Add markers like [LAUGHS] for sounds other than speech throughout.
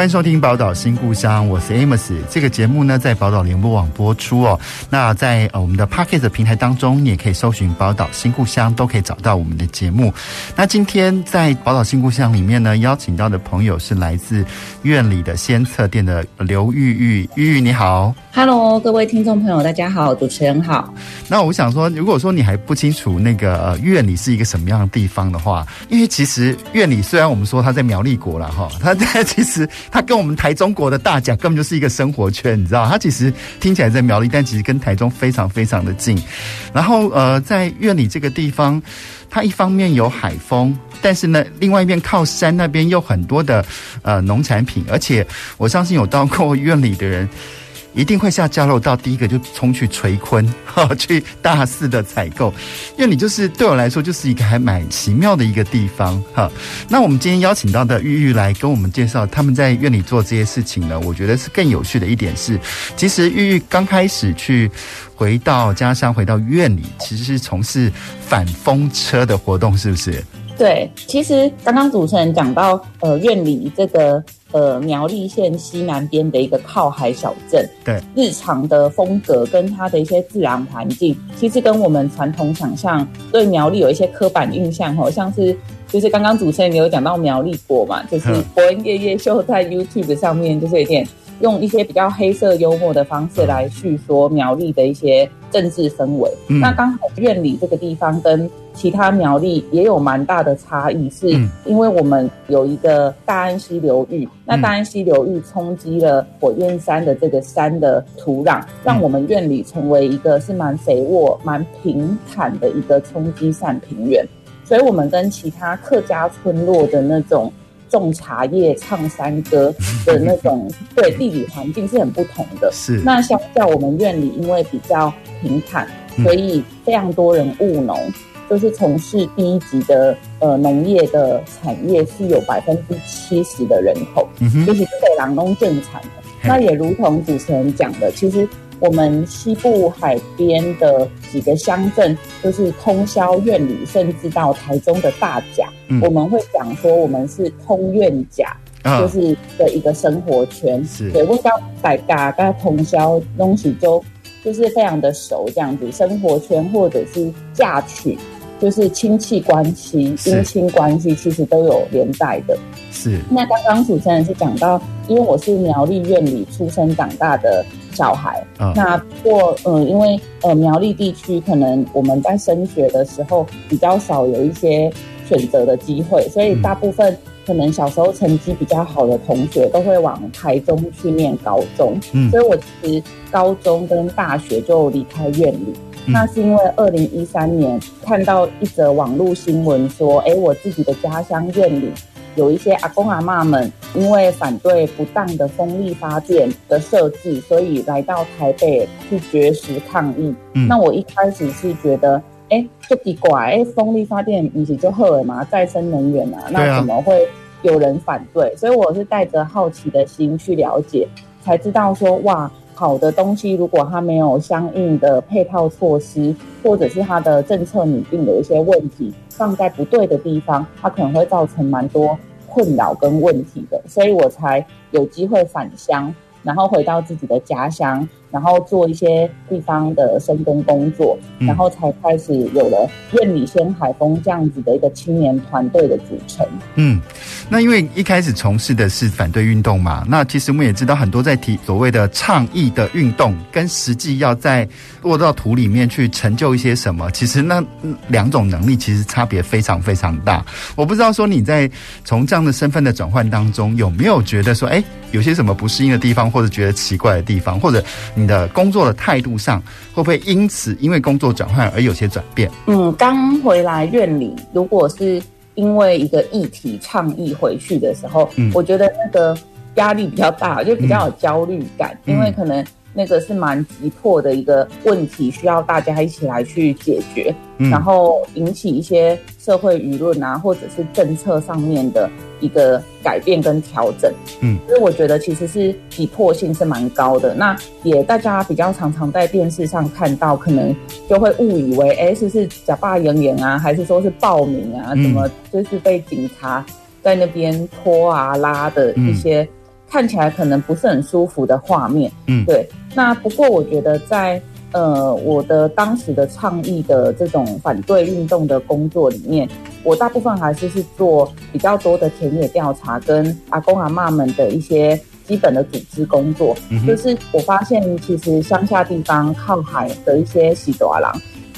欢迎收听《宝岛新故乡》，我是 Amos。这个节目呢，在宝岛联播网播出哦。那在呃我们的 Pocket 平台当中，你也可以搜寻《宝岛新故乡》，都可以找到我们的节目。那今天在《宝岛新故乡》里面呢，邀请到的朋友是来自院里的先测店的刘玉玉。玉玉你好，Hello，各位听众朋友，大家好，主持人好。那我想说，如果说你还不清楚那个呃苑里是一个什么样的地方的话，因为其实院里虽然我们说它在苗栗国了哈，[LAUGHS] 它在其实。它跟我们台中国的大甲根本就是一个生活圈，你知道？它其实听起来在苗栗，但其实跟台中非常非常的近。然后呃，在院里这个地方，它一方面有海风，但是呢，另外一边靠山那边又很多的呃农产品，而且我相信有到过院里的人。一定会下交流道，第一个就冲去垂坤，[LAUGHS] 哈，去大肆的采购，因为你就是对我来说就是一个还蛮奇妙的一个地方，哈。那我们今天邀请到的玉玉来跟我们介绍他们在院里做这些事情呢，我觉得是更有趣的一点是，其实玉玉刚开始去回到家乡，回到院里，其实是从事反风车的活动，是不是？对，其实刚刚主持人讲到，呃，院里这个。呃，苗栗县西南边的一个靠海小镇，对，日常的风格跟它的一些自然环境，其实跟我们传统想象对苗栗有一些刻板印象，哦像是就是刚刚主持人有讲到苗栗国嘛，就是伯恩夜夜秀在 YouTube 上面就是有点用一些比较黑色幽默的方式来叙说苗栗的一些政治氛围。嗯、那刚好院里这个地方跟其他苗栗也有蛮大的差异，是因为我们有一个大安溪流域，嗯、那大安溪流域冲击了火焰山的这个山的土壤，让我们院里成为一个是蛮肥沃、蛮平坦的一个冲积扇平原，所以我们跟其他客家村落的那种种茶叶、唱山歌 [LAUGHS] 的那种对地理环境是很不同的。是，那相较我们院里，因为比较平坦，所以非常多人务农。就是从事第一级的呃农业的产业是有百分之七十的人口，就是北朗东正产的。那也如同主持人讲的，其实我们西部海边的几个乡镇，就是通宵院里，甚至到台中的大甲，嗯、我们会讲说我们是通院甲，哦、就是的一个生活圈。是，对，问到大甲跟通宵东西就就是非常的熟，这样子生活圈或者是嫁娶。就是亲戚关系、姻亲关系，其实都有连带的。是。那刚刚主持人是讲到，因为我是苗栗院里出生长大的小孩。哦、那不过，嗯，因为呃苗栗地区可能我们在升学的时候比较少有一些选择的机会，所以大部分可能小时候成绩比较好的同学都会往台中去念高中。嗯。所以我其实高中跟大学就离开院里。那是因为二零一三年看到一则网络新闻说，哎，我自己的家乡院里有一些阿公阿妈们因为反对不当的风力发电的设置，所以来到台北去绝食抗议。嗯，那我一开始是觉得，哎，就奇怪，哎，风力发电不是就好了嘛，再生能源啊，那怎么会有人反对？所以我是带着好奇的心去了解，才知道说，哇。好的东西，如果它没有相应的配套措施，或者是它的政策拟定有一些问题，放在不对的地方，它可能会造成蛮多困扰跟问题的，所以我才有机会返乡，然后回到自己的家乡。然后做一些地方的深耕工作，然后才开始有了燕里先海风这样子的一个青年团队的组成。嗯，那因为一开始从事的是反对运动嘛，那其实我们也知道很多在提所谓的倡议的运动，跟实际要在落到土里面去成就一些什么，其实那两种能力其实差别非常非常大。我不知道说你在从这样的身份的转换当中，有没有觉得说，哎，有些什么不适应的地方，或者觉得奇怪的地方，或者。你的工作的态度上会不会因此因为工作转换而有些转变？嗯，刚回来院里，如果是因为一个议题倡议回去的时候，嗯，我觉得那个压力比较大，就比较有焦虑感，嗯、因为可能。那个是蛮急迫的一个问题，需要大家一起来去解决，嗯、然后引起一些社会舆论啊，或者是政策上面的一个改变跟调整。嗯，所以我觉得其实是急迫性是蛮高的。那也大家比较常常在电视上看到，可能就会误以为，哎，是是假扮演员啊，还是说是暴民啊？怎么就是被警察在那边拖啊拉的一些。看起来可能不是很舒服的画面，嗯，对。那不过我觉得在呃我的当时的倡议的这种反对运动的工作里面，我大部分还是是做比较多的田野调查跟阿公阿妈们的一些基本的组织工作。嗯、就是我发现其实乡下地方靠海的一些喜多郎，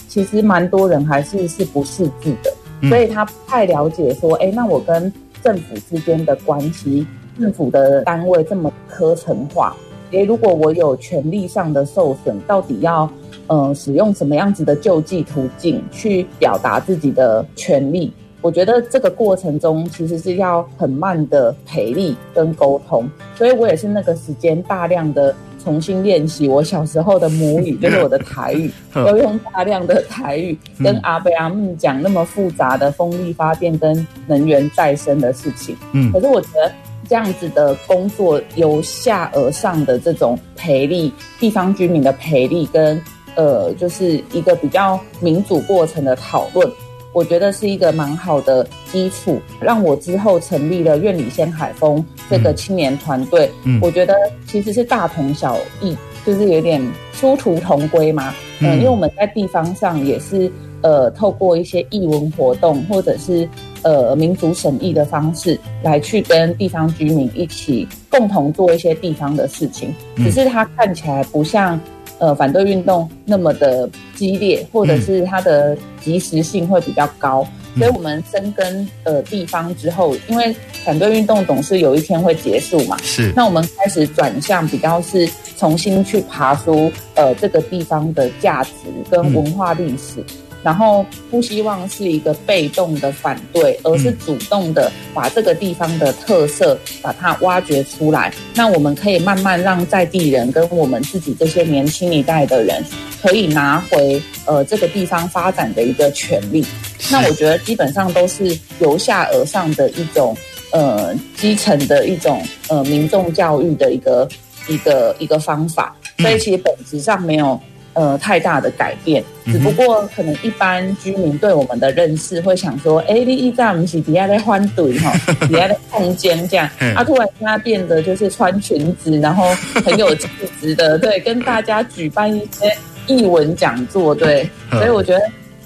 其实蛮多人还是是不识字的，嗯、所以他不太了解说，哎，那我跟政府之间的关系。政府的单位这么科层化，诶，如果我有权利上的受损，到底要呃使用什么样子的救济途径去表达自己的权利？我觉得这个过程中其实是要很慢的培力跟沟通，所以我也是那个时间大量的重新练习我小时候的母语，[LAUGHS] 就是我的台语，[LAUGHS] 都用大量的台语跟阿贝阿木讲那么复杂的风力发电跟能源再生的事情。嗯，可是我觉得。这样子的工作由下而上的这种培力，地方居民的培力跟呃，就是一个比较民主过程的讨论，我觉得是一个蛮好的基础，让我之后成立了院里先海风这个青年团队。嗯，我觉得其实是大同小异，就是有点殊途同归嘛。嗯、呃，因为我们在地方上也是呃，透过一些艺文活动或者是。呃，民族审议的方式来去跟地方居民一起共同做一些地方的事情，只是它看起来不像呃反对运动那么的激烈，或者是它的及时性会比较高。所以我们深耕呃地方之后，因为反对运动总是有一天会结束嘛，是。那我们开始转向比较是重新去爬出呃这个地方的价值跟文化历史。然后不希望是一个被动的反对，而是主动的把这个地方的特色把它挖掘出来。那我们可以慢慢让在地人跟我们自己这些年轻一代的人，可以拿回呃这个地方发展的一个权利。那我觉得基本上都是由下而上的一种呃基层的一种呃民众教育的一个一个一个方法。所以其实本质上没有。呃，太大的改变，只不过可能一般居民对我们的认识会想说，哎、欸，你一站不是底下在欢队哈，[LAUGHS] 底下在空间这样，[LAUGHS] 啊，突然现在变得就是穿裙子，然后很有气质的，对，[LAUGHS] 跟大家举办一些艺文讲座，对，所以我觉得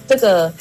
这个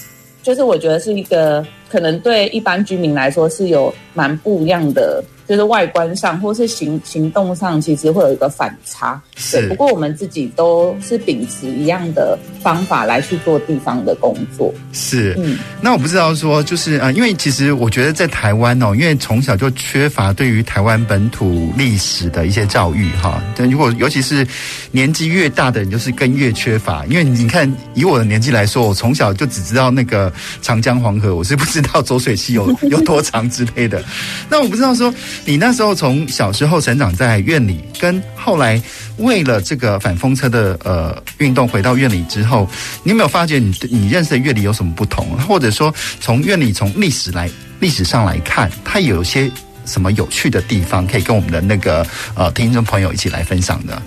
就是我觉得是一个可能对一般居民来说是有蛮不一样的。就是外观上或是行行动上，其实会有一个反差。是，不过我们自己都是秉持一样的方法来去做地方的工作。是，嗯，那我不知道说，就是啊、呃，因为其实我觉得在台湾哦，因为从小就缺乏对于台湾本土历史的一些教育哈。但如果尤其是年纪越大的人，就是更越缺乏。因为你看，以我的年纪来说，我从小就只知道那个长江黄河，我是不知道浊水溪有 [LAUGHS] 有多长之类的。那我不知道说。你那时候从小时候成长在院里，跟后来为了这个反风车的呃运动回到院里之后，你有没有发觉你你认识的院里有什么不同？或者说从院里从历史来历史上来看，它有些什么有趣的地方，可以跟我们的那个呃听众朋友一起来分享的？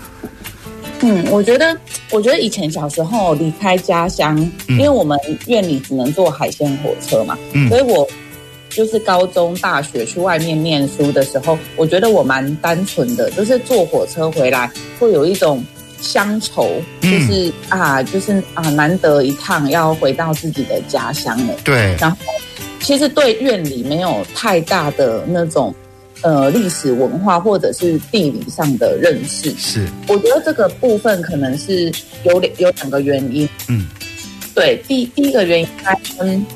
嗯，我觉得我觉得以前小时候离开家乡，因为我们院里只能坐海鲜火车嘛，嗯，所以我。就是高中、大学去外面念书的时候，我觉得我蛮单纯的，就是坐火车回来会有一种乡愁，就是、嗯、啊，就是啊，难得一趟要回到自己的家乡了。对。然后，其实对院里没有太大的那种呃历史文化或者是地理上的认识。是。我觉得这个部分可能是有两有两个原因。嗯。对，第第一个原因，它跟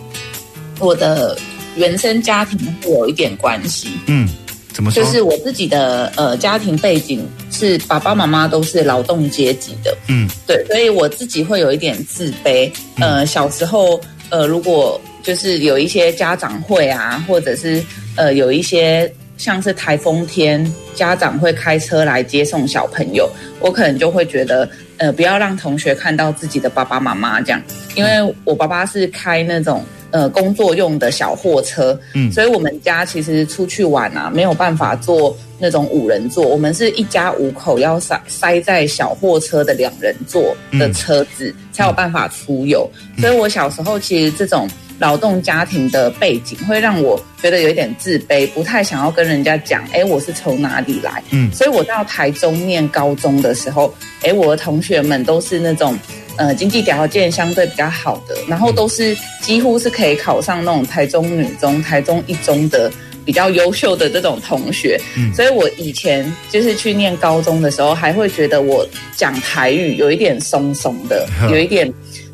我的。原生家庭会有一点关系，嗯，怎么说？就是我自己的呃家庭背景是爸爸妈妈都是劳动阶级的，嗯，对，所以我自己会有一点自卑。呃，小时候呃，如果就是有一些家长会啊，或者是呃有一些像是台风天，家长会开车来接送小朋友，我可能就会觉得，呃，不要让同学看到自己的爸爸妈妈这样，因为我爸爸是开那种。呃，工作用的小货车，嗯，所以我们家其实出去玩啊，没有办法坐那种五人座，我们是一家五口要塞塞在小货车的两人座的车子，嗯，才有办法出游。所以我小时候其实这种劳动家庭的背景，会让我觉得有一点自卑，不太想要跟人家讲，哎，我是从哪里来，嗯，所以我到台中念高中的时候，哎，我的同学们都是那种。呃，经济条件相对比较好的，然后都是几乎是可以考上那种台中女中、台中一中的比较优秀的这种同学。嗯，所以我以前就是去念高中的时候，还会觉得我讲台语有一点松松的，[LAUGHS] 有一点。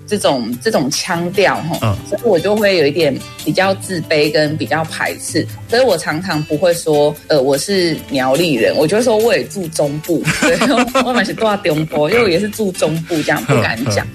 这种这种腔调哈，嗯，所以我就会有一点比较自卑跟比较排斥，所以我常常不会说，呃，我是苗栗人，我就会说我也住中部，[LAUGHS] 对，我蛮是住中部，因为我也是住中部，这样不敢讲。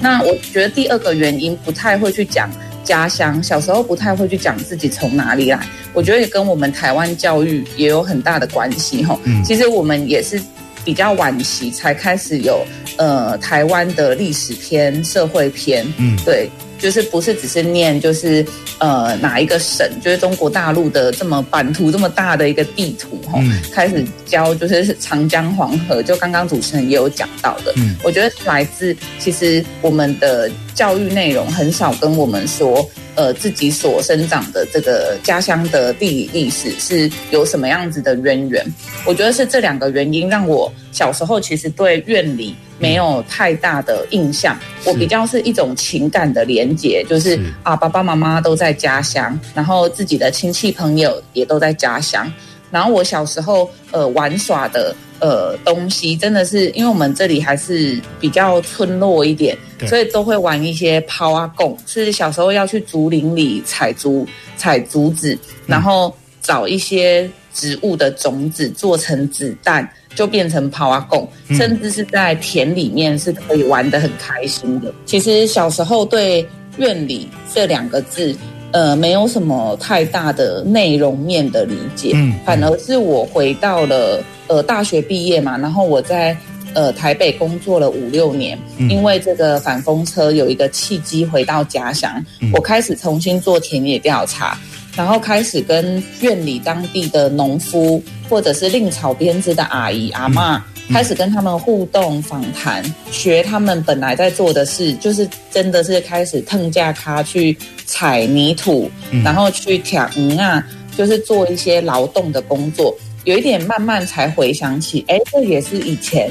那我觉得第二个原因不太会去讲家乡，小时候不太会去讲自己从哪里来，我觉得也跟我们台湾教育也有很大的关系哈。嗯，其实我们也是。比较晚期才开始有呃台湾的历史篇、社会篇，嗯，对，就是不是只是念就是呃哪一个省，就是中国大陆的这么版图这么大的一个地图哈，嗯，开始教就是长江黄河，就刚刚主持人也有讲到的，嗯，我觉得来自其实我们的教育内容很少跟我们说。呃，自己所生长的这个家乡的地理历史是有什么样子的渊源？我觉得是这两个原因让我小时候其实对院里没有太大的印象。我比较是一种情感的连结，就是啊，爸爸妈妈都在家乡，然后自己的亲戚朋友也都在家乡。然后我小时候呃玩耍的呃东西，真的是因为我们这里还是比较村落一点，所以都会玩一些抛啊贡，是小时候要去竹林里采竹采竹子，然后找一些植物的种子做成子弹，就变成跑啊贡，甚至是在田里面是可以玩得很开心的。其实小时候对院里这两个字。呃，没有什么太大的内容面的理解，嗯，反而是我回到了呃大学毕业嘛，然后我在呃台北工作了五六年，嗯，因为这个反风车有一个契机回到家乡，嗯，我开始重新做田野调查，然后开始跟院里当地的农夫或者是另草编织的阿姨阿嬷。嗯开始跟他们互动访谈，学他们本来在做的事，就是真的是开始腾架卡去踩泥土，嗯、然后去挑嗯啊，就是做一些劳动的工作。有一点慢慢才回想起，哎，这也是以前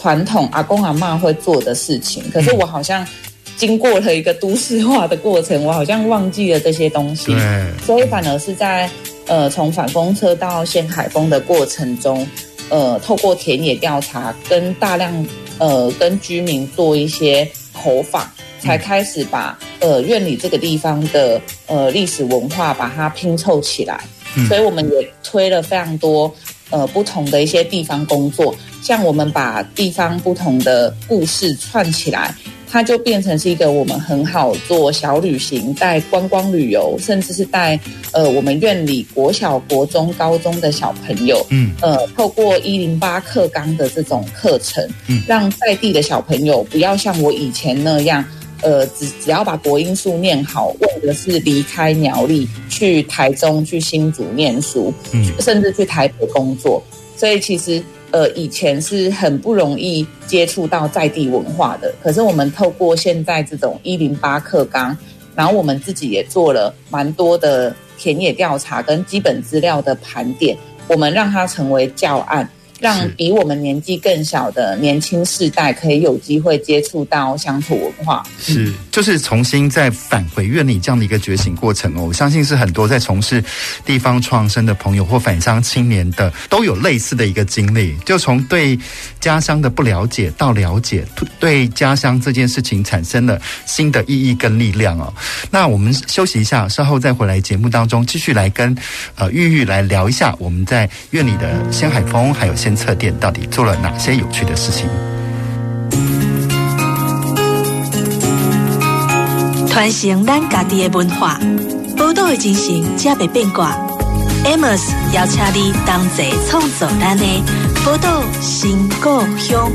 传统阿公阿嬷会做的事情。可是我好像经过了一个都市化的过程，我好像忘记了这些东西。所以反而是在呃从反风车到掀海风的过程中。呃，透过田野调查，跟大量呃跟居民做一些口访，才开始把呃院里这个地方的呃历史文化把它拼凑起来。嗯。所以我们也推了非常多呃不同的一些地方工作，像我们把地方不同的故事串起来。它就变成是一个我们很好做小旅行，带观光旅游，甚至是带呃我们院里国小、国中、高中的小朋友，嗯，呃，透过一零八课纲的这种课程，嗯，让在地的小朋友不要像我以前那样，呃，只只要把国音数念好，为的是离开苗栗去台中、去新竹念书，嗯，甚至去台北工作，所以其实。呃，以前是很不容易接触到在地文化的，可是我们透过现在这种一零八课纲，然后我们自己也做了蛮多的田野调查跟基本资料的盘点，我们让它成为教案。让比我们年纪更小的年轻世代可以有机会接触到乡土文化，是就是重新再返回院里这样的一个觉醒过程哦。我相信是很多在从事地方创生的朋友或返乡青年的都有类似的一个经历，就从对家乡的不了解到了解，对家乡这件事情产生了新的意义跟力量哦。那我们休息一下，稍后再回来节目当中继续来跟呃玉玉来聊一下我们在院里的掀海风还有测店到底做了哪些有趣的事情？传承咱家己的文化，报道的进行才袂变卦。Amos 邀请你同齐创作咱的宝岛新故乡。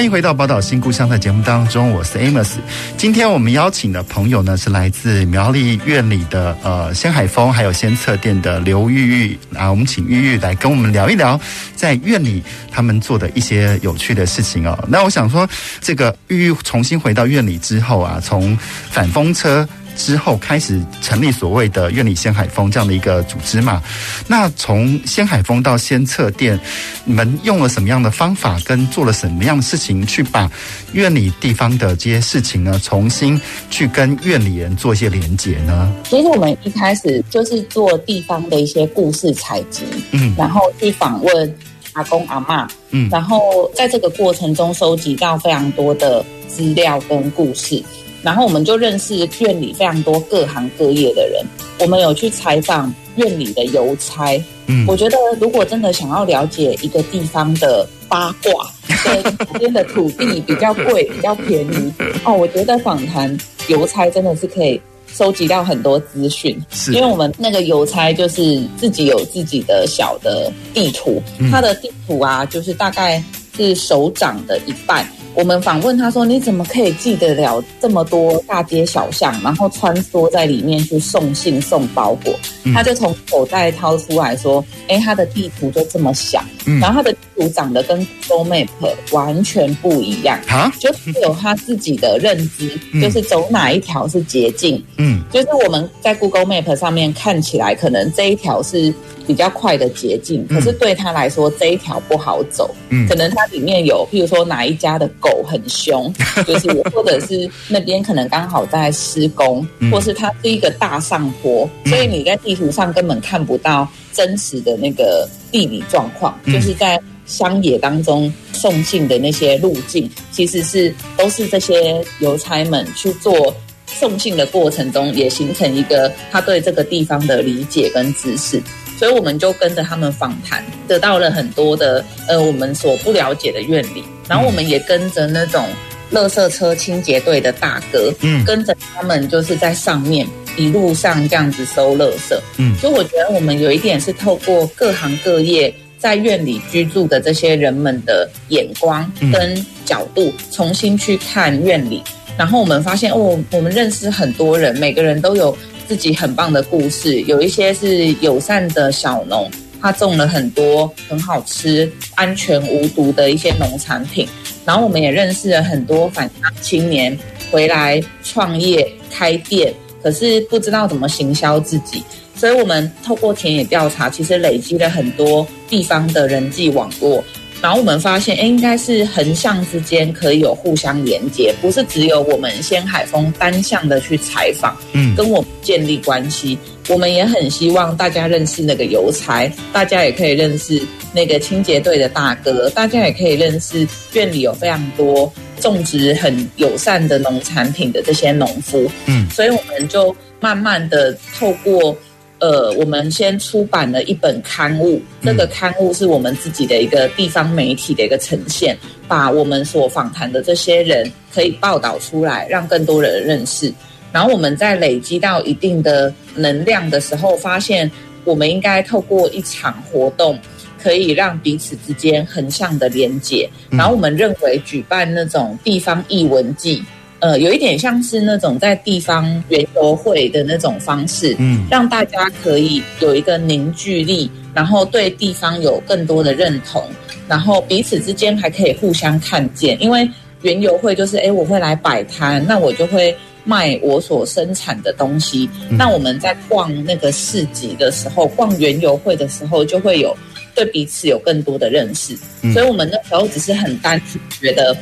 欢迎回到宝岛新故乡的节目当中，我是 Amos。今天我们邀请的朋友呢，是来自苗栗院里的呃仙海峰还有仙测店的刘玉玉啊，我们请玉玉来跟我们聊一聊在院里他们做的一些有趣的事情哦。那我想说，这个玉玉重新回到院里之后啊，从反风车。之后开始成立所谓的院里鲜海风这样的一个组织嘛？那从鲜海风到鲜测店，你们用了什么样的方法，跟做了什么样的事情，去把院里地方的这些事情呢，重新去跟院里人做一些连接呢？其实我们一开始就是做地方的一些故事采集，嗯，然后去访问阿公阿妈，嗯，然后在这个过程中收集到非常多的资料跟故事。然后我们就认识院里非常多各行各业的人，我们有去采访院里的邮差。嗯，我觉得如果真的想要了解一个地方的八卦，[LAUGHS] 对，这边的土地比较贵、比较便宜 [LAUGHS] 哦，我觉得访谈邮差真的是可以收集到很多资讯。是，因为我们那个邮差就是自己有自己的小的地图，他的地图啊，就是大概是手掌的一半。我们访问他说：“你怎么可以记得了这么多大街小巷，然后穿梭在里面去送信送包裹？”嗯、他就从口袋掏出来说：“哎，他的地图就这么小，嗯、然后它的地图长得跟 Google Map 完全不一样。啊，就是有他自己的认知，嗯、就是走哪一条是捷径，嗯，就是我们在 Google Map 上面看起来可能这一条是。”比较快的捷径，可是对他来说、嗯、这一条不好走。嗯，可能它里面有，譬如说哪一家的狗很凶，[LAUGHS] 就是或者是那边可能刚好在施工，嗯、或是它是一个大上坡，嗯、所以你在地图上根本看不到真实的那个地理状况。嗯、就是在乡野当中送信的那些路径，其实是都是这些邮差们去做送信的过程中，也形成一个他对这个地方的理解跟知识。所以我们就跟着他们访谈，得到了很多的呃我们所不了解的苑里，然后我们也跟着那种垃圾车清洁队的大哥，嗯，跟着他们就是在上面一路上这样子收垃圾，嗯，所以我觉得我们有一点是透过各行各业在院里居住的这些人们的眼光跟角度，重新去看院里，然后我们发现哦，我们认识很多人，每个人都有。自己很棒的故事，有一些是友善的小农，他种了很多很好吃、安全无毒的一些农产品。然后我们也认识了很多返乡青年回来创业开店，可是不知道怎么行销自己，所以我们透过田野调查，其实累积了很多地方的人际网络。然后我们发现，哎，应该是横向之间可以有互相连接，不是只有我们先海峰单向的去采访，嗯，跟我们建立关系。我们也很希望大家认识那个邮差，大家也可以认识那个清洁队的大哥，大家也可以认识院里有非常多种植很友善的农产品的这些农夫，嗯，所以我们就慢慢的透过。呃，我们先出版了一本刊物，这个刊物是我们自己的一个地方媒体的一个呈现，把我们所访谈的这些人可以报道出来，让更多人认识。然后我们在累积到一定的能量的时候，发现我们应该透过一场活动，可以让彼此之间横向的连接。然后我们认为举办那种地方艺文季。呃，有一点像是那种在地方园游会的那种方式，嗯，让大家可以有一个凝聚力，然后对地方有更多的认同，然后彼此之间还可以互相看见。因为园游会就是，哎，我会来摆摊，那我就会卖我所生产的东西。嗯，那我们在逛那个市集的时候，逛园游会的时候，就会有对彼此有更多的认识。嗯，所以我们那时候只是很单纯觉得。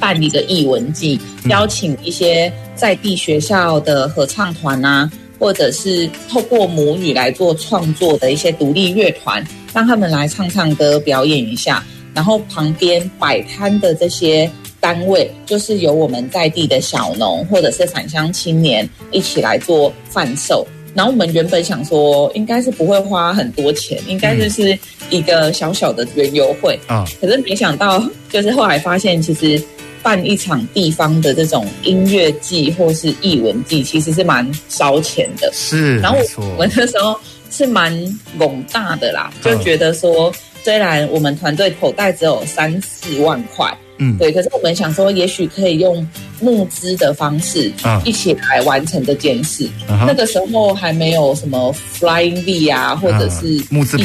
办一个艺文季，邀请一些在地学校的合唱团啊，或者是透过母语来做创作的一些独立乐团，让他们来唱唱歌、表演一下。然后旁边摆摊的这些单位，就是由我们在地的小农或者是返乡青年一起来做贩售。然后我们原本想说，应该是不会花很多钱，应该就是一个小小的园游会啊。可是没想到，就是后来发现，其实办一场地方的这种音乐季或是艺文季，其实是蛮烧钱的。是，然后我们那时候是蛮懵大的啦，就觉得说，虽然我们团队口袋只有三四万块。嗯，对，可是我们想说，也许可以用募资的方式，一起来完成这件事。啊、那个时候还没有什么 Flying V 啊，或者是一些募资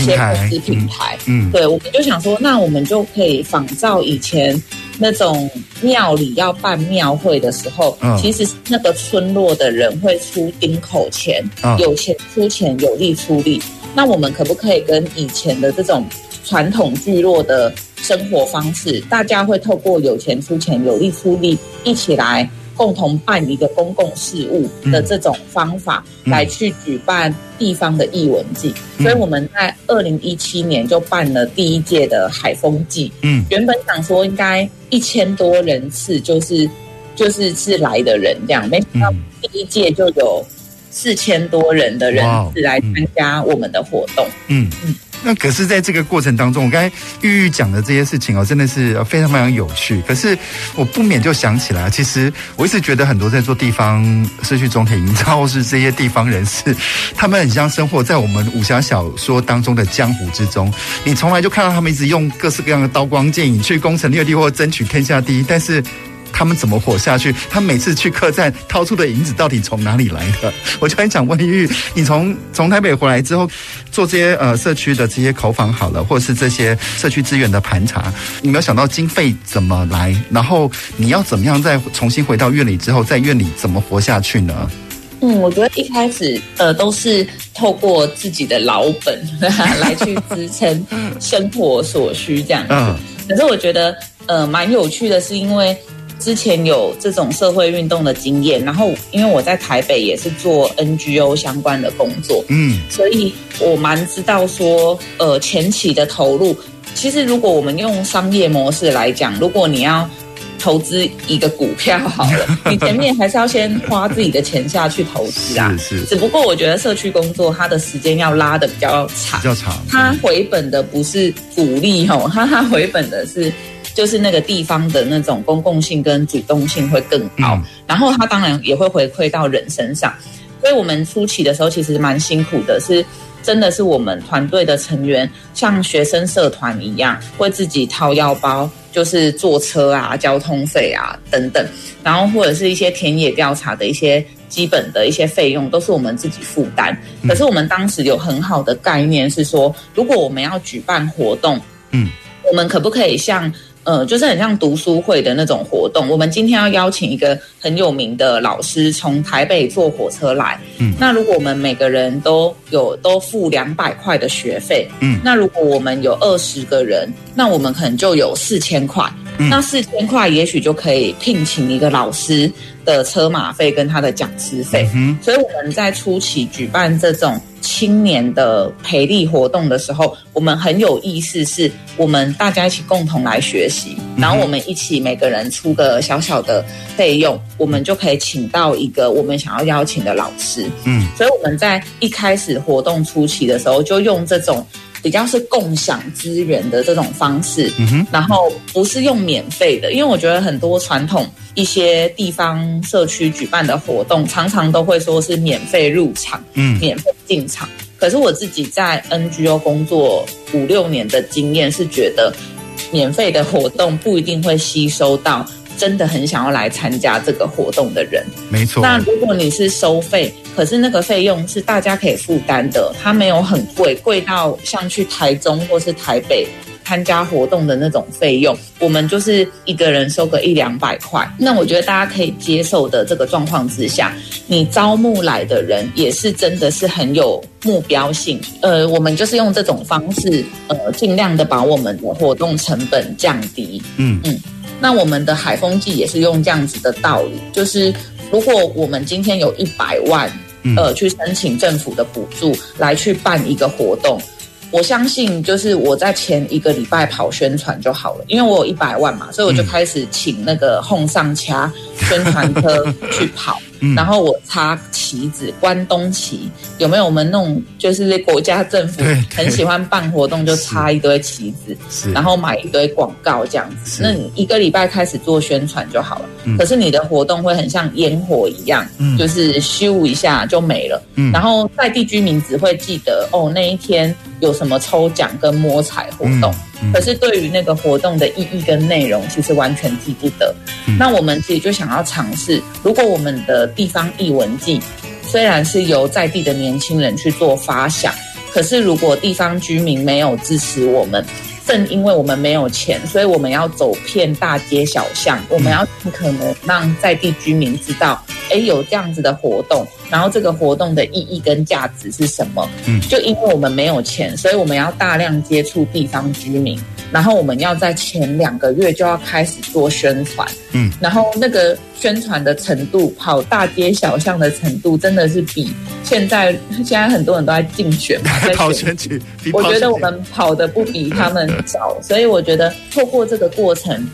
平台。嗯，对，我们就想说，那我们就可以仿照以前那种庙里要办庙会的时候，啊、其实那个村落的人会出丁口钱，啊、有钱出钱，有力出力。那我们可不可以跟以前的这种传统聚落的生活方式，大家会透过有钱出钱、有力出力，一起来共同办一个公共事务的这种方法，嗯、来去举办地方的艺文季。嗯、所以我们在二零一七年就办了第一届的海风季。嗯，原本想说应该一千多人次，就是就是是来的人这样，没想到第一届就有四千多人的人次来参加我们的活动。嗯嗯。嗯那可是，在这个过程当中，我刚才玉玉讲的这些事情哦，真的是非常非常有趣。可是，我不免就想起来，其实我一直觉得很多在做地方社区总体营造或是这些地方人士，他们很像生活在我们武侠小说当中的江湖之中。你从来就看到他们一直用各式各样的刀光剑影去攻城略地或争取天下第一，但是。他们怎么活下去？他每次去客栈掏出的银子到底从哪里来的？我就很想问玉玉，你从从台北回来之后，做这些呃社区的这些口访好了，或者是这些社区资源的盘查，你没有想到经费怎么来？然后你要怎么样再重新回到院里之后，在院里怎么活下去呢？嗯，我觉得一开始呃都是透过自己的老本 [LAUGHS] 来去支撑生活所需这样子。嗯，可是我觉得呃蛮有趣的是因为。之前有这种社会运动的经验，然后因为我在台北也是做 NGO 相关的工作，嗯，所以我蛮知道说，呃，前期的投入，其实如果我们用商业模式来讲，如果你要投资一个股票好了，[LAUGHS] 你前面还是要先花自己的钱下去投资啊，是是。只不过我觉得社区工作它的时间要拉的比较长，比较长，它回本的不是股利吼，它它回本的是。就是那个地方的那种公共性跟主动性会更好，嗯、然后它当然也会回馈到人身上。所以我们初期的时候其实蛮辛苦的，是真的是我们团队的成员像学生社团一样，会自己掏腰包，就是坐车啊、交通费啊等等，然后或者是一些田野调查的一些基本的一些费用，都是我们自己负担。可是我们当时有很好的概念是说，如果我们要举办活动，嗯，我们可不可以像呃，就是很像读书会的那种活动。我们今天要邀请一个很有名的老师从台北坐火车来。嗯，那如果我们每个人都有都付两百块的学费，嗯，那如果我们有二十个人，那我们可能就有四千块。嗯，那四千块也许就可以聘请一个老师的车马费跟他的讲师费。嗯，所以我们在初期举办这种。青年的培力活动的时候，我们很有意思，是我们大家一起共同来学习，然后我们一起每个人出个小小的费用，我们就可以请到一个我们想要邀请的老师。嗯，所以我们在一开始活动初期的时候，就用这种比较是共享资源的这种方式，嗯哼，然后不是用免费的，因为我觉得很多传统。一些地方社区举办的活动，常常都会说是免费入场，嗯，免费进场。可是我自己在 NGO 工作五六年的经验是觉得，免费的活动不一定会吸收到真的很想要来参加这个活动的人。没错。那如果你是收费，可是那个费用是大家可以负担的，它没有很贵，贵到像去台中或是台北。参加活动的那种费用，我们就是一个人收个一两百块。那我觉得大家可以接受的这个状况之下，你招募来的人也是真的是很有目标性。呃，我们就是用这种方式，呃，尽量的把我们的活动成本降低。嗯嗯。那我们的海风季也是用这样子的道理，就是如果我们今天有一百万，呃，去申请政府的补助来去办一个活动。我相信，就是我在前一个礼拜跑宣传就好了，因为我有一百万嘛，所以我就开始请那个 home 上掐宣传车去跑。嗯，然后我插旗子，关东旗，有没有？我们那种就是国家政府很喜欢办活动，就插一堆旗子，然后买一堆广告这样子。那你一个礼拜开始做宣传就好了。可是你的活动会很像烟火一样，嗯，就是咻一下就没了。嗯，然后在地居民只会记得哦，那一天有什么抽奖跟摸彩活动。嗯，可是对于那个活动的意义跟内容，其实完全记不得。嗯，那我们自己就想要尝试，如果我们的地方艺文季虽然是由在地的年轻人去做发想，可是如果地方居民没有支持我们。正因为我们没有钱，所以我们要走遍大街小巷，我们要尽可能让在地居民知道，哎，有这样子的活动，然后这个活动的意义跟价值是什么。嗯，就因为我们没有钱，所以我们要大量接触地方居民。然后我们要在前两个月就要开始做宣传，嗯，然后那个宣传的程度，跑大街小巷的程度，真的是比现在 [LAUGHS] 现在很多人都在竞选嘛，[LAUGHS] 在跑选举。我觉得我们跑的不比他们早，[LAUGHS] 所以我觉得透过这个过程，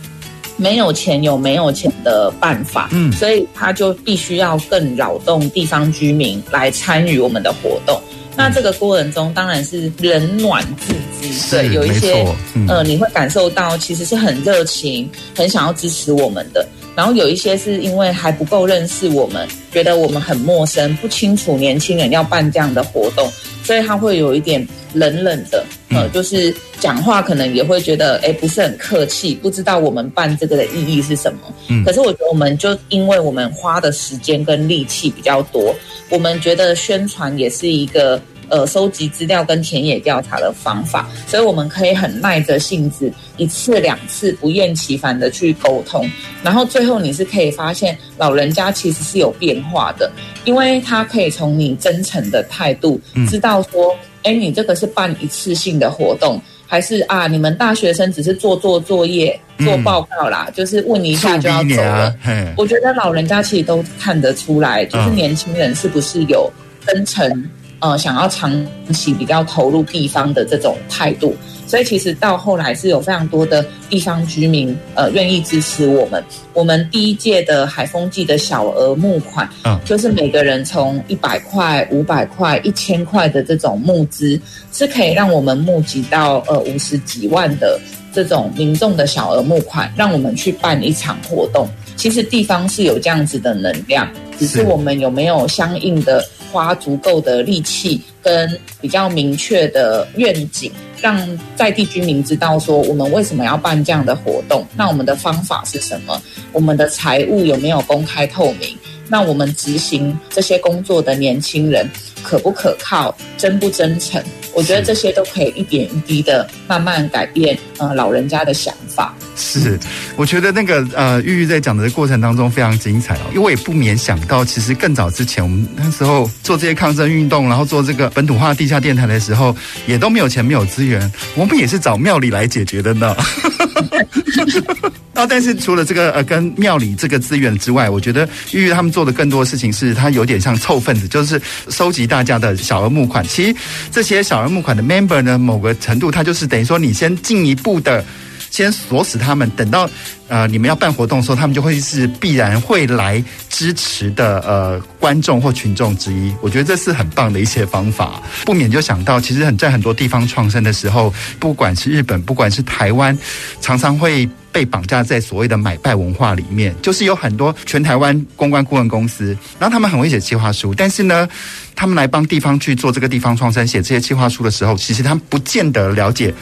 没有钱有没有钱的办法，嗯，所以他就必须要更扰动地方居民来参与我们的活动。那这个过程中当然是冷暖自知，对，有一些、嗯、呃，你会感受到其实是很热情，很想要支持我们的。然后有一些是因为还不够认识我们，觉得我们很陌生，不清楚年轻人要办这样的活动，所以他会有一点冷冷的，呃，就是讲话可能也会觉得哎，不是很客气，不知道我们办这个的意义是什么。嗯，可是我觉得我们就因为我们花的时间跟力气比较多，我们觉得宣传也是一个。呃，收集资料跟田野调查的方法，所以我们可以很耐着性子，一次两次不厌其烦的去沟通，然后最后你是可以发现老人家其实是有变化的，因为他可以从你真诚的态度，知道说，哎、嗯，你这个是办一次性的活动，还是啊，你们大学生只是做做作业、做报告啦，嗯、就是问一下就要走了。我觉得老人家其实都看得出来，就是年轻人是不是有真诚。呃，想要长期比较投入地方的这种态度，所以其实到后来是有非常多的地方居民呃愿意支持我们。我们第一届的海丰季的小额募款，嗯，就是每个人从一百块、五百块、一千块的这种募资，是可以让我们募集到呃五十几万的这种民众的小额募款，让我们去办一场活动。其实地方是有这样子的能量，只是我们有没有相应的。花足够的力气跟比较明确的愿景，让在地居民知道说我们为什么要办这样的活动，那我们的方法是什么？我们的财务有没有公开透明？那我们执行这些工作的年轻人可不可靠？真不真诚？我觉得这些都可以一点一滴的慢慢改变，呃，老人家的想法。是，我觉得那个呃，玉玉在讲的过程当中非常精彩哦，因为我也不免想到，其实更早之前，我们那时候做这些抗争运动，然后做这个本土化地下电台的时候，也都没有钱，没有资源，我们也是找庙里来解决的呢。[LAUGHS] 啊，但是除了这个呃，跟庙里这个资源之外，我觉得玉玉他们做的更多的事情是，他有点像凑份子，就是收集大家的小额募款。其实这些小额募款的 member 呢，某个程度，他就是等于说，你先进一步的。先锁死他们，等到呃你们要办活动的时候，他们就会是必然会来支持的呃观众或群众之一。我觉得这是很棒的一些方法，不免就想到，其实很在很多地方创生的时候，不管是日本，不管是台湾，常常会被绑架在所谓的买办文化里面，就是有很多全台湾公关顾问公司，然后他们很会写企划书，但是呢，他们来帮地方去做这个地方创生，写这些企划书的时候，其实他们不见得了解。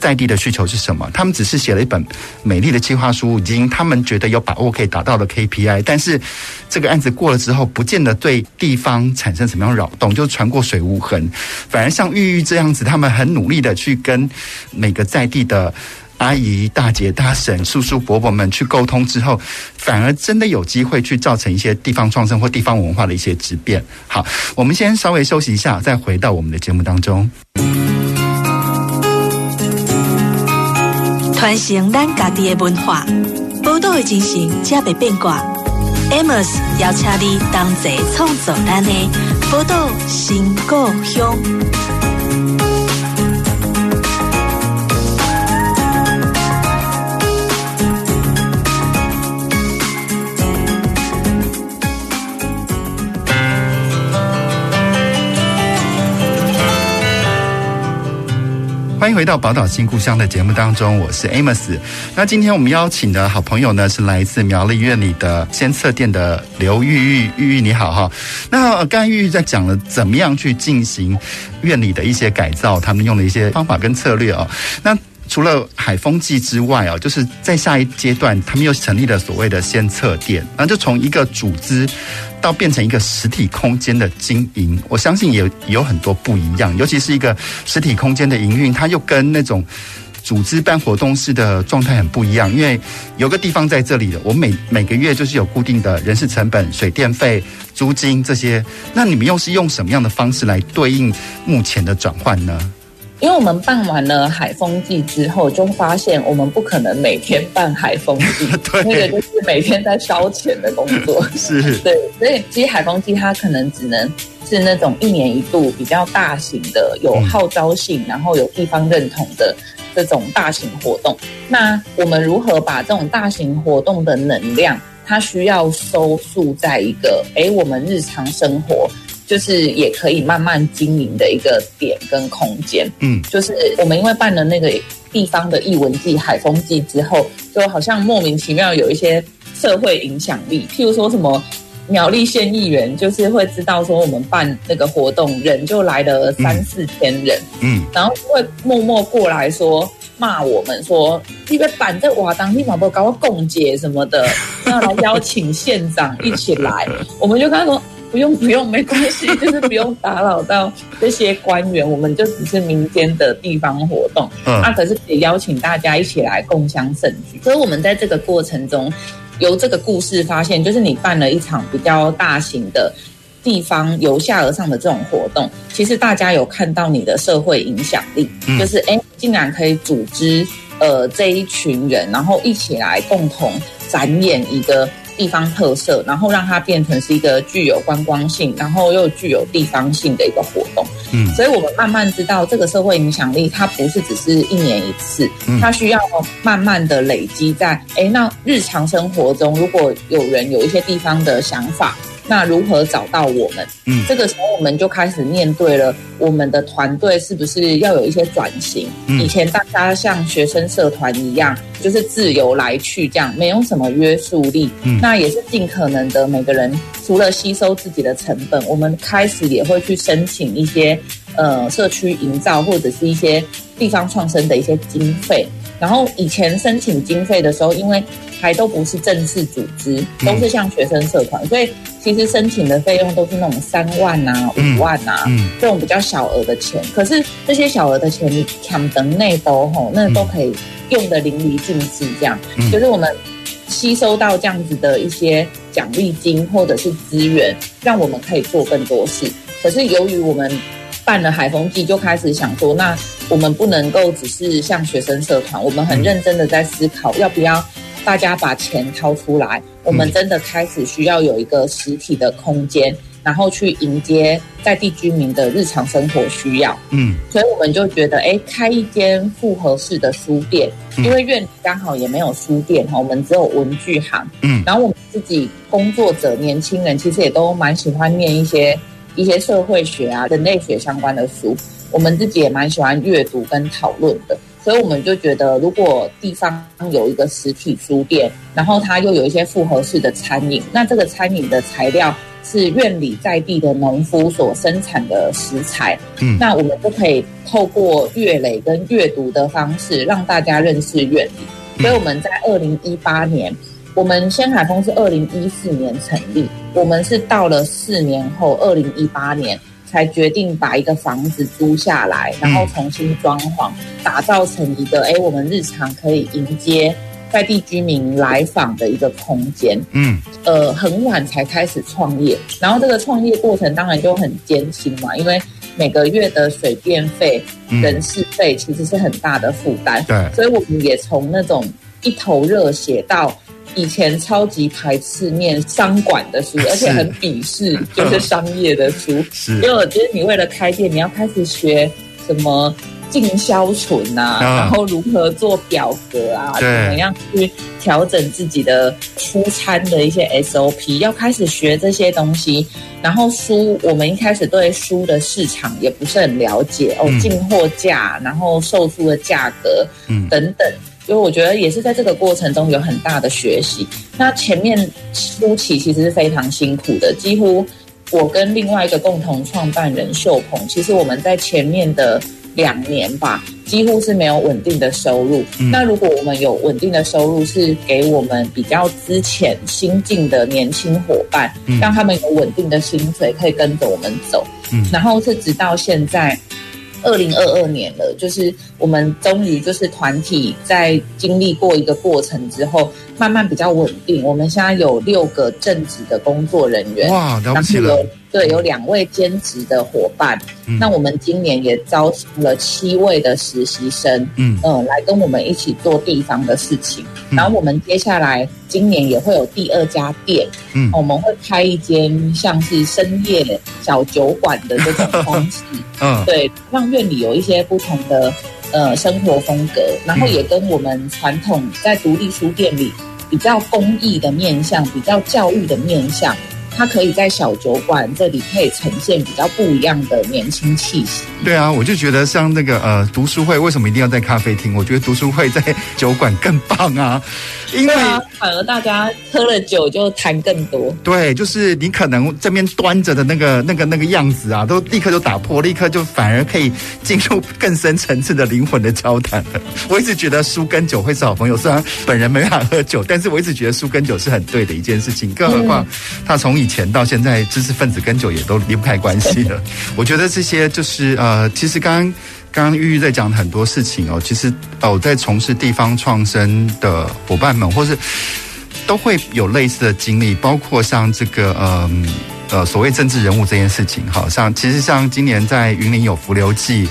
在地的需求是什么？他们只是写了一本美丽的计划书，已经他们觉得有把握可以达到的 KPI，但是这个案子过了之后，不见得对地方产生什么样扰动，就船过水无痕。反而像玉玉这样子，他们很努力的去跟每个在地的阿姨、大姐、大婶、叔叔、伯伯们去沟通之后，反而真的有机会去造成一些地方创生或地方文化的一些质变。好，我们先稍微休息一下，再回到我们的节目当中。传承咱家己的文化，宝岛的精神才袂变卦。Amos 邀请你同齐创造咱的宝岛新故乡。欢迎回到宝岛新故乡的节目当中，我是 Amos。那今天我们邀请的好朋友呢，是来自苗栗院里的先测店的刘玉玉，玉玉你好哈。那刚才玉玉在讲了怎么样去进行院里的一些改造，他们用的一些方法跟策略啊。那除了海风记之外啊，就是在下一阶段，他们又成立了所谓的先测店，然后就从一个组织到变成一个实体空间的经营，我相信也有很多不一样，尤其是一个实体空间的营运，它又跟那种组织办活动式的状态很不一样，因为有个地方在这里的，我每每个月就是有固定的人事成本、水电费、租金这些，那你们又是用什么样的方式来对应目前的转换呢？因为我们办完了海风季之后，就发现我们不可能每天办海风季，[LAUGHS] 对那个就是每天在烧钱的工作。[LAUGHS] 是，对，所以其实海风季它可能只能是那种一年一度比较大型的、有号召性，然后有地方认同的这种大型活动。那我们如何把这种大型活动的能量，它需要收束在一个，哎，我们日常生活。就是也可以慢慢经营的一个点跟空间，嗯，就是我们因为办了那个地方的艺文季、海风季之后，就好像莫名其妙有一些社会影响力，譬如说什么苗栗县议员就是会知道说我们办那个活动，人就来了三四千人，嗯，然后会默默过来说骂我们说，你别办这瓦当立马不搞个共结什么的，要来邀请县长一起来，[LAUGHS] 我们就跟他说。不用不用，没关系，就是不用打扰到这些官员，我们就只是民间的地方活动。嗯，那可是也邀请大家一起来共襄盛举。所以，我们在这个过程中，由这个故事发现，就是你办了一场比较大型的地方由下而上的这种活动，其实大家有看到你的社会影响力，嗯、就是哎，竟然可以组织呃这一群人，然后一起来共同展演一个。地方特色，然后让它变成是一个具有观光性，然后又具有地方性的一个活动。嗯，所以我们慢慢知道，这个社会影响力它不是只是一年一次，它需要慢慢的累积在。哎，那日常生活中，如果有人有一些地方的想法。那如何找到我们？嗯，这个时候我们就开始面对了，我们的团队是不是要有一些转型？嗯，以前大家像学生社团一样，就是自由来去这样，没有什么约束力。嗯，那也是尽可能的，每个人除了吸收自己的成本，我们开始也会去申请一些呃社区营造或者是一些地方创生的一些经费。然后以前申请经费的时候，因为还都不是正式组织，都是像学生社团，所以其实申请的费用都是那种三万啊、五万啊这种比较小额的钱。可是这些小额的钱，你抢等内兜吼，那都可以用得淋漓尽致。这样，就是我们吸收到这样子的一些奖励金或者是资源，让我们可以做更多事。可是由于我们办了海风季，就开始想说，那我们不能够只是像学生社团，我们很认真的在思考，要不要大家把钱掏出来？我们真的开始需要有一个实体的空间，然后去迎接在地居民的日常生活需要。嗯，所以我们就觉得，哎，开一间复合式的书店，因为院里刚好也没有书店哈，我们只有文具行。嗯，然后我们自己工作者年轻人其实也都蛮喜欢念一些。一些社会学啊、人类学相关的书，我们自己也蛮喜欢阅读跟讨论的，所以我们就觉得，如果地方有一个实体书店，然后它又有一些复合式的餐饮，那这个餐饮的材料是院里在地的农夫所生产的食材，嗯，那我们就可以透过阅累跟阅读的方式，让大家认识院里。所以我们在二零一八年。我们先海峰是二零一四年成立，我们是到了四年后，二零一八年才决定把一个房子租下来，然后重新装潢，打造成一个哎，我们日常可以迎接在地居民来访的一个空间。嗯，呃，很晚才开始创业，然后这个创业过程当然就很艰辛嘛，因为每个月的水电费、人事费其实是很大的负担。对，所以我们也从那种一头热血到。以前超级排斥念商管的书，[LAUGHS] 而且很鄙视就是商业的书，[LAUGHS] 是。因为我觉得你为了开店，你要开始学什么进销存啊，嗯、然后如何做表格啊，怎么样去调整自己的出餐的一些 SOP，要开始学这些东西。然后书，我们一开始对书的市场也不是很了解哦，进货价，然后售书的价格，嗯，等等。所以我觉得也是在这个过程中有很大的学习。那前面初期其实是非常辛苦的，几乎我跟另外一个共同创办人秀鹏，其实我们在前面的两年吧，几乎是没有稳定的收入。嗯、那如果我们有稳定的收入，是给我们比较之前新进的年轻伙伴，嗯、让他们有稳定的薪水可以跟着我们走。嗯、然后是直到现在。二零二二年了，就是我们终于就是团体在经历过一个过程之后，慢慢比较稳定。我们现在有六个正职的工作人员，哇，了不起了。对，有两位兼职的伙伴。嗯、那我们今年也招收了七位的实习生，嗯嗯、呃，来跟我们一起做地方的事情。嗯、然后我们接下来今年也会有第二家店，嗯，我们会开一间像是深夜小酒馆的这种方式，[LAUGHS] 嗯，对，让院里有一些不同的呃生活风格，然后也跟我们传统在独立书店里比较公益的面向，比较教育的面向。它可以在小酒馆这里可以呈现比较不一样的年轻气息。对啊，我就觉得像那个呃读书会，为什么一定要在咖啡厅？我觉得读书会在酒馆更棒啊，因为反而大家喝了酒就谈更多。对，就是你可能这边端着的那个那个那个样子啊，都立刻就打破，立刻就反而可以进入更深层次的灵魂的交谈了。我一直觉得书跟酒会是好朋友，虽然本人没办法喝酒，但是我一直觉得书跟酒是很对的一件事情，更何况他从以前到现在，知识分子跟酒也都离不开关系了。[LAUGHS] 我觉得这些就是呃，其实刚刚刚刚玉玉在讲很多事情哦，其实哦，在从事地方创生的伙伴们，或是都会有类似的经历，包括像这个呃呃所谓政治人物这件事情，好像其实像今年在云林有浮流祭。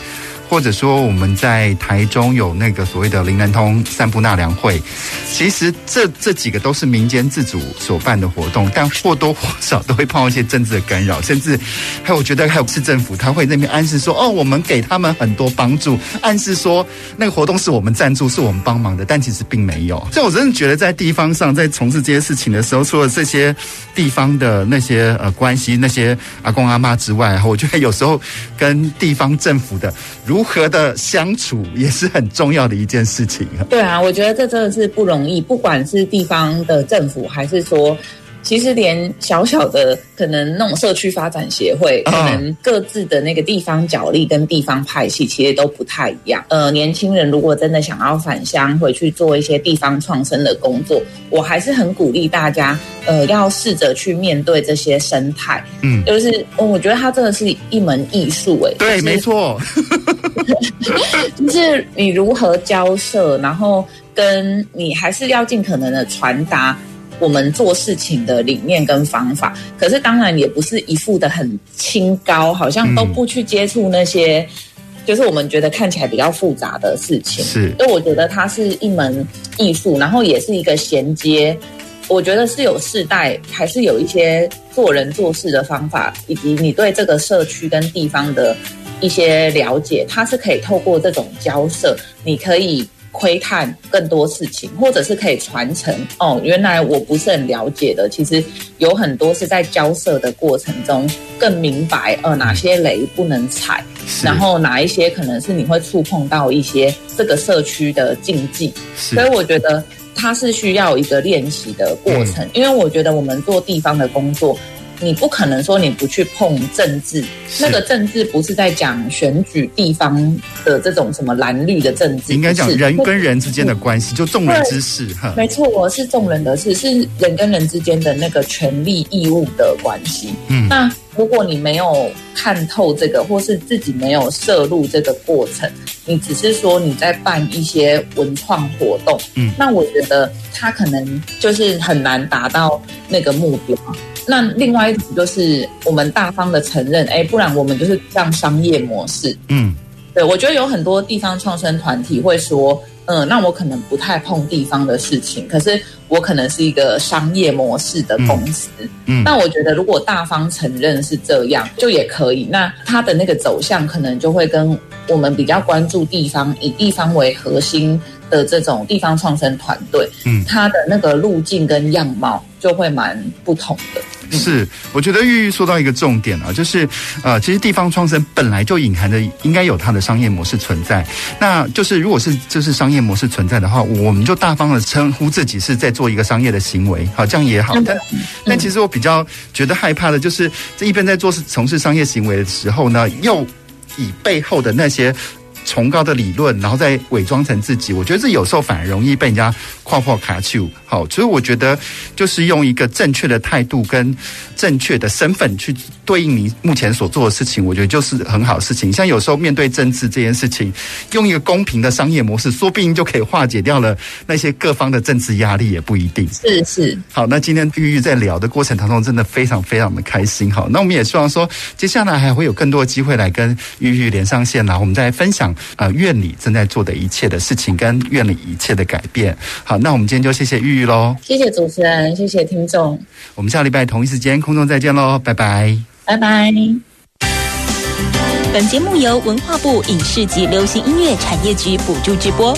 或者说我们在台中有那个所谓的林南通散步纳凉会，其实这这几个都是民间自主所办的活动，但或多或少都会碰到一些政治的干扰，甚至还有我觉得还有市政府他会那边暗示说哦，我们给他们很多帮助，暗示说那个活动是我们赞助，是我们帮忙的，但其实并没有。所以我真的觉得在地方上在从事这些事情的时候，除了这些地方的那些呃关系，那些阿公阿妈之外，我觉得有时候跟地方政府的如如何的相处也是很重要的一件事情。对啊，我觉得这真的是不容易，不管是地方的政府，还是说。其实连小小的可能那种社区发展协会，可能各自的那个地方角力跟地方派系其实都不太一样。呃，年轻人如果真的想要返乡回去做一些地方创生的工作，我还是很鼓励大家，呃，要试着去面对这些生态。嗯，就是我觉得它真的是一门艺术，哎，对，没错，[LAUGHS] 就是你如何交涉，然后跟你还是要尽可能的传达。我们做事情的理念跟方法，可是当然也不是一副的很清高，好像都不去接触那些，嗯、就是我们觉得看起来比较复杂的事情。是，所以我觉得它是一门艺术，然后也是一个衔接。我觉得是有世代，还是有一些做人做事的方法，以及你对这个社区跟地方的一些了解，它是可以透过这种交涉，你可以。窥探更多事情，或者是可以传承哦。原来我不是很了解的，其实有很多是在交涉的过程中更明白，呃，哪些雷不能踩，然后哪一些可能是你会触碰到一些这个社区的禁忌。所以我觉得它是需要一个练习的过程，嗯、因为我觉得我们做地方的工作。你不可能说你不去碰政治，那个政治不是在讲选举地方的这种什么蓝绿的政治，应该讲人跟人之间的关系，就众人之事哈。没错，我是众人的事，是人跟人之间的那个权利义务的关系。嗯，那如果你没有看透这个，或是自己没有涉入这个过程，你只是说你在办一些文创活动，嗯，那我觉得他可能就是很难达到那个目标。那另外一种就是我们大方的承认，哎，不然我们就是这样商业模式。嗯，对，我觉得有很多地方创生团体会说，嗯，那我可能不太碰地方的事情，可是我可能是一个商业模式的公司。嗯，那我觉得如果大方承认是这样，就也可以。那它的那个走向可能就会跟我们比较关注地方，以地方为核心的这种地方创生团队，嗯，它的那个路径跟样貌就会蛮不同的。是，我觉得玉玉说到一个重点啊，就是呃，其实地方创生本来就隐含着应该有它的商业模式存在。那就是如果是就是商业模式存在的话，我们就大方的称呼自己是在做一个商业的行为，好，这样也好。但但其实我比较觉得害怕的就是这一边在做从事商业行为的时候呢，又以背后的那些。崇高的理论，然后再伪装成自己，我觉得这有时候反而容易被人家跨破卡丘。好，所以我觉得就是用一个正确的态度跟正确的身份去对应你目前所做的事情，我觉得就是很好的事情。像有时候面对政治这件事情，用一个公平的商业模式，说不定就可以化解掉了那些各方的政治压力，也不一定。是是。好，那今天玉玉在聊的过程当中，真的非常非常的开心。好，那我们也希望说，接下来还会有更多的机会来跟玉玉连上线啦，我们再分享。呃，院里正在做的一切的事情，跟院里一切的改变。好，那我们今天就谢谢玉玉喽，谢谢主持人，谢谢听众。我们下礼拜同一时间空中再见喽，拜拜，拜拜。本节目由文化部影视及流行音乐产业局补助直播。